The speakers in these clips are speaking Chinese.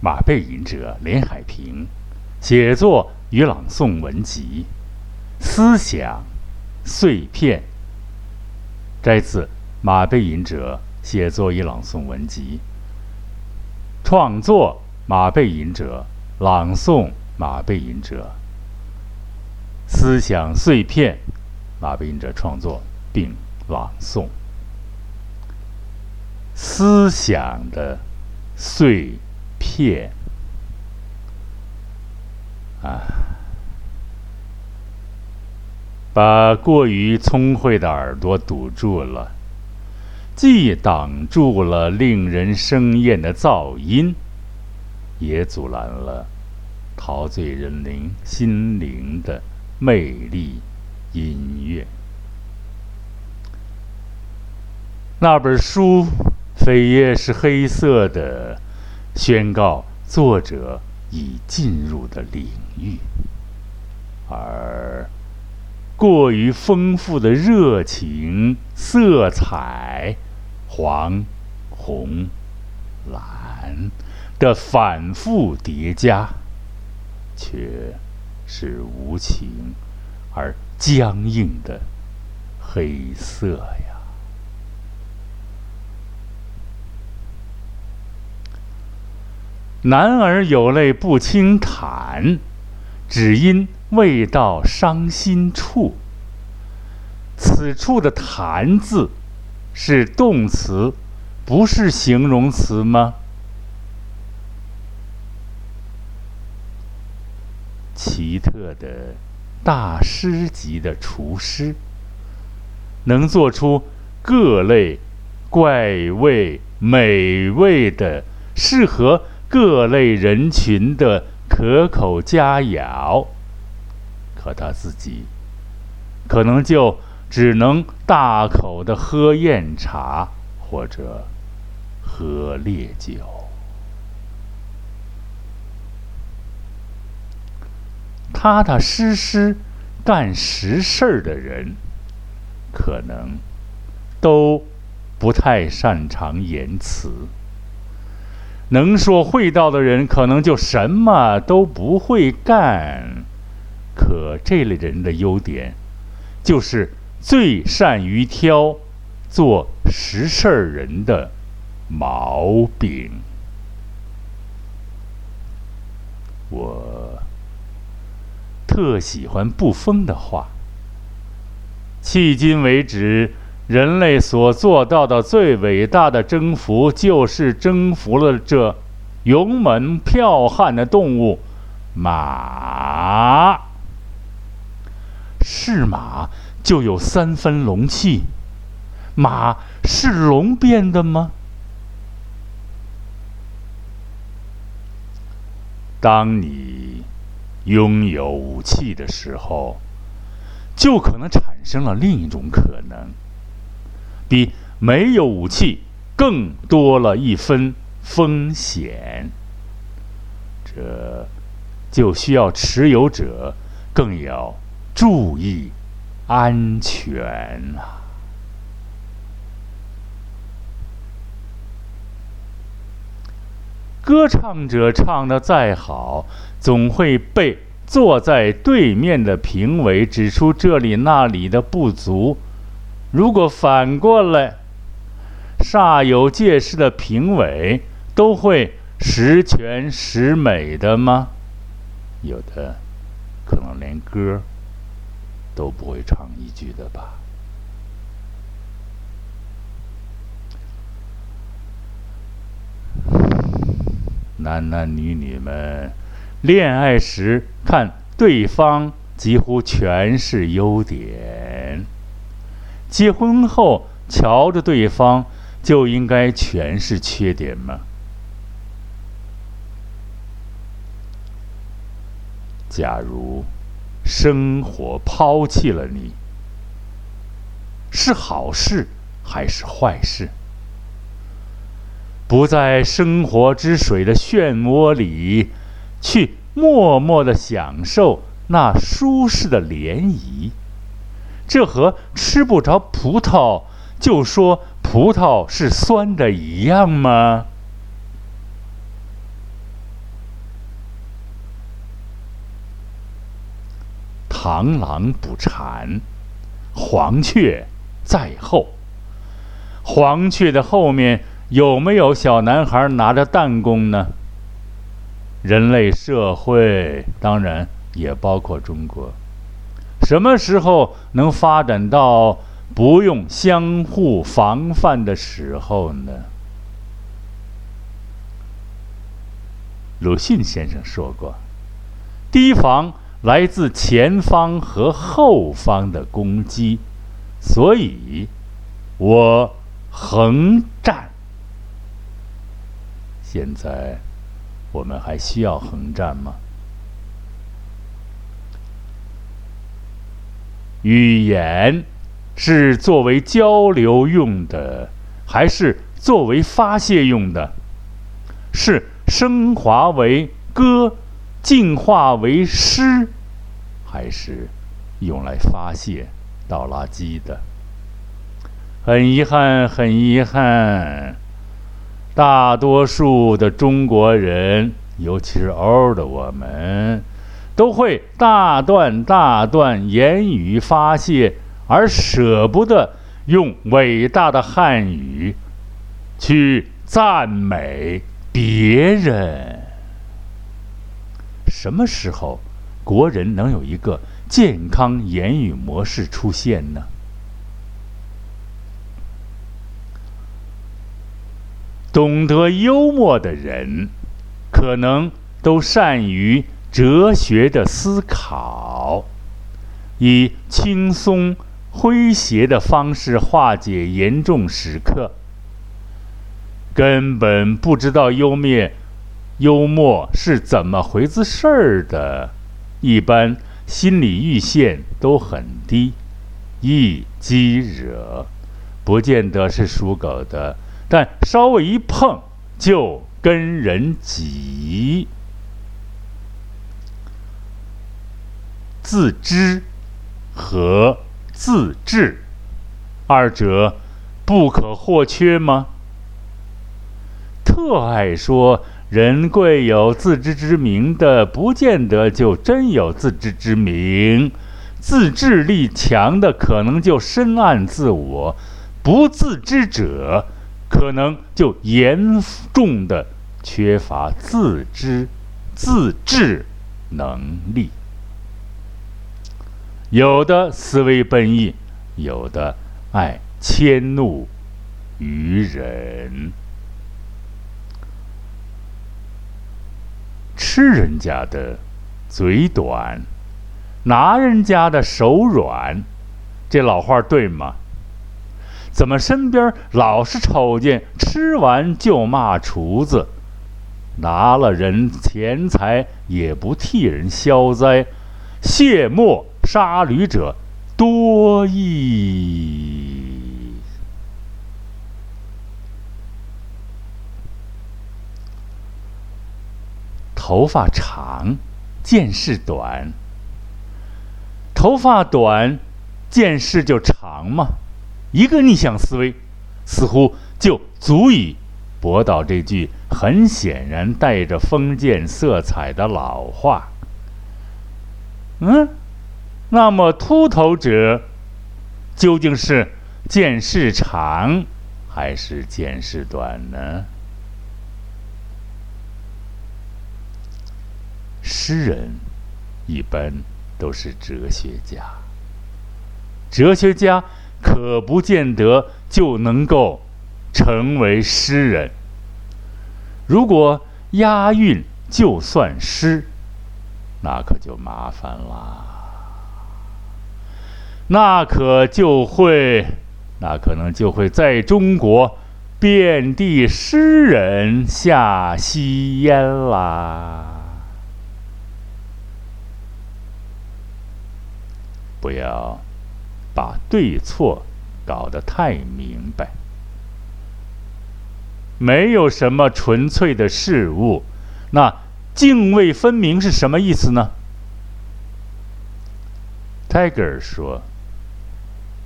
马背吟者连海平写作与朗诵文集《思想碎片》，摘自马背吟者写作与朗诵文集。创作马背吟者，朗诵马背吟者。思想碎片，马背吟者创作并朗诵。思想的碎片啊，把过于聪慧的耳朵堵住了，既挡住了令人生厌的噪音，也阻拦了陶醉人灵心灵的魅力音乐。那本书。扉页是黑色的，宣告作者已进入的领域，而过于丰富的热情色彩，黄、红、蓝的反复叠加，却是无情而僵硬的黑色呀。男儿有泪不轻弹，只因未到伤心处。此处的“弹”字是动词，不是形容词吗？奇特的大师级的厨师，能做出各类怪味美味的适合。各类人群的可口佳肴，可他自己可能就只能大口的喝酽茶或者喝烈酒。踏踏实实干实事儿的人，可能都不太擅长言辞。能说会道的人，可能就什么都不会干。可这类人的优点，就是最善于挑做实事儿人的毛病。我特喜欢布封的话。迄今为止。人类所做到的最伟大的征服，就是征服了这勇猛剽悍的动物——马。是马就有三分龙气，马是龙变的吗？当你拥有武器的时候，就可能产生了另一种可能。比没有武器更多了一分风险，这就需要持有者更要注意安全啊！歌唱者唱的再好，总会被坐在对面的评委指出这里那里的不足。如果反过来，煞有介事的评委都会十全十美的吗？有的可能连歌都不会唱一句的吧。男男女女们恋爱时看对方几乎全是优点。结婚后瞧着对方，就应该全是缺点吗？假如生活抛弃了你，是好事还是坏事？不在生活之水的漩涡里，去默默的享受那舒适的涟漪。这和吃不着葡萄就说葡萄是酸的一样吗？螳螂捕蝉黄雀在后。黄雀的后面有没有小男孩拿着弹弓呢？人类社会当然也包括中国。什么时候能发展到不用相互防范的时候呢？鲁迅先生说过：“提防来自前方和后方的攻击，所以，我横战。现在，我们还需要横战吗？语言是作为交流用的，还是作为发泄用的？是？”升华为歌，进化为诗，还是用来发泄倒垃圾的？很遗憾，很遗憾，大多数的中国人，尤其是偶尔的我们，都会大段大段言语发泄，而舍不得用伟大的汉语去赞美。别人什么时候国人能有一个健康言语模式出现呢？懂得幽默的人，可能都善于哲学的思考，以轻松诙谐的方式化解严重时刻。根本不知道幽默，幽默是怎么回事儿的，一般心理阈限都很低，易激惹，不见得是属狗的，但稍微一碰就跟人急。自知和自治，二者不可或缺吗？特爱说人贵有自知之明的，不见得就真有自知之明。自制力强的，可能就深谙自我；不自知者，可能就严重的缺乏自知、自治能力。有的思维奔逸，有的爱迁怒于人。吃人家的嘴短，拿人家的手软，这老话对吗？怎么身边老是瞅见吃完就骂厨子，拿了人钱财也不替人消灾，卸磨杀驴者多矣。头发长，见识短。头发短，见识就长嘛？一个逆向思维，似乎就足以驳倒这句很显然带着封建色彩的老话。嗯，那么秃头者究竟是见识长还是见识短呢？诗人一般都是哲学家，哲学家可不见得就能够成为诗人。如果押韵就算诗，那可就麻烦啦。那可就会，那可能就会在中国遍地诗人下西烟啦。不要把对错搞得太明白。没有什么纯粹的事物，那泾渭分明是什么意思呢？泰戈尔说：“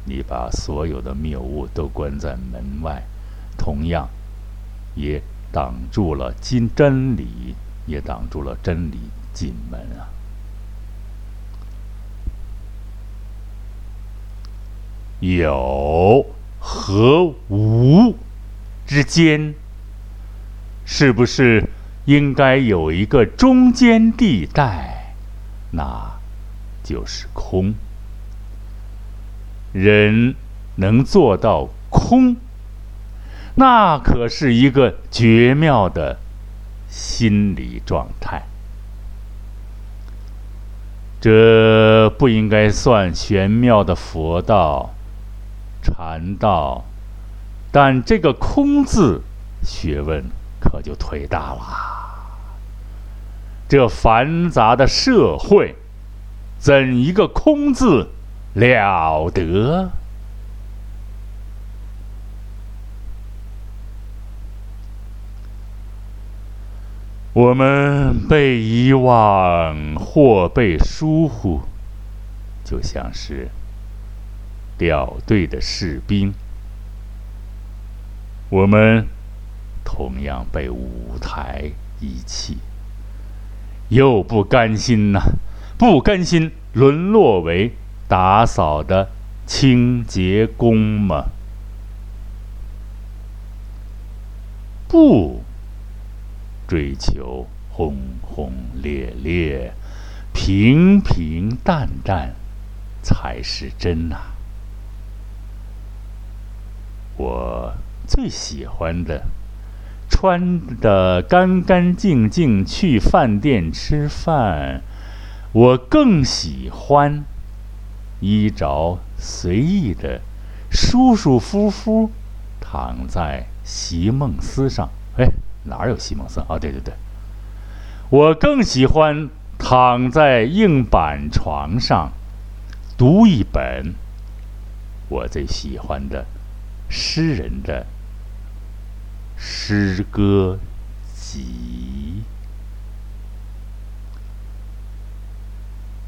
你把所有的谬误都关在门外，同样也挡住了真真理，也挡住了真理进门啊。”有和无之间，是不是应该有一个中间地带？那就是空。人能做到空，那可是一个绝妙的心理状态。这不应该算玄妙的佛道、禅道，但这个“空”字学问可就忒大了。这繁杂的社会，怎一个“空”字了得？我们被遗忘或被疏忽，就像是掉队的士兵。我们同样被舞台遗弃，又不甘心呐，不甘心沦落为打扫的清洁工吗？不。追求轰轰烈烈、平平淡淡，才是真呐！我最喜欢的，穿的干干净净去饭店吃饭；我更喜欢衣着随意的、舒舒服服躺在席梦思上。哎。哪有席梦思啊？对对对，我更喜欢躺在硬板床上读一本我最喜欢的诗人的诗歌集，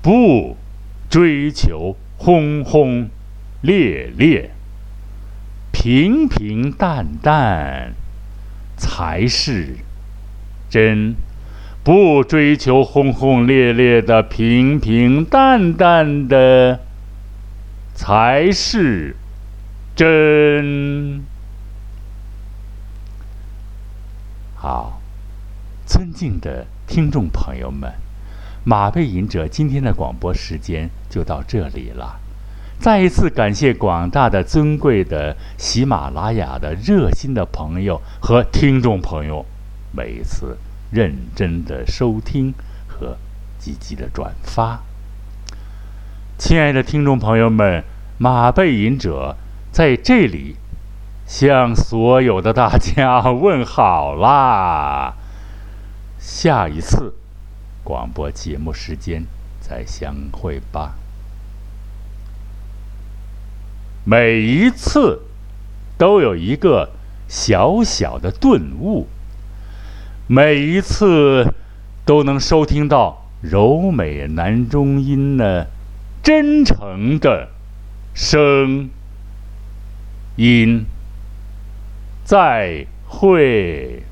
不追求轰轰烈烈，平平淡淡。才是真，不追求轰轰烈烈的，平平淡淡的才是真。好，尊敬的听众朋友们，马背吟者今天的广播时间就到这里了。再一次感谢广大的尊贵的喜马拉雅的热心的朋友和听众朋友，每一次认真的收听和积极的转发。亲爱的听众朋友们，马背吟者在这里向所有的大家问好啦！下一次广播节目时间再相会吧。每一次都有一个小小的顿悟，每一次都能收听到柔美男中音的，真诚的声音。再会。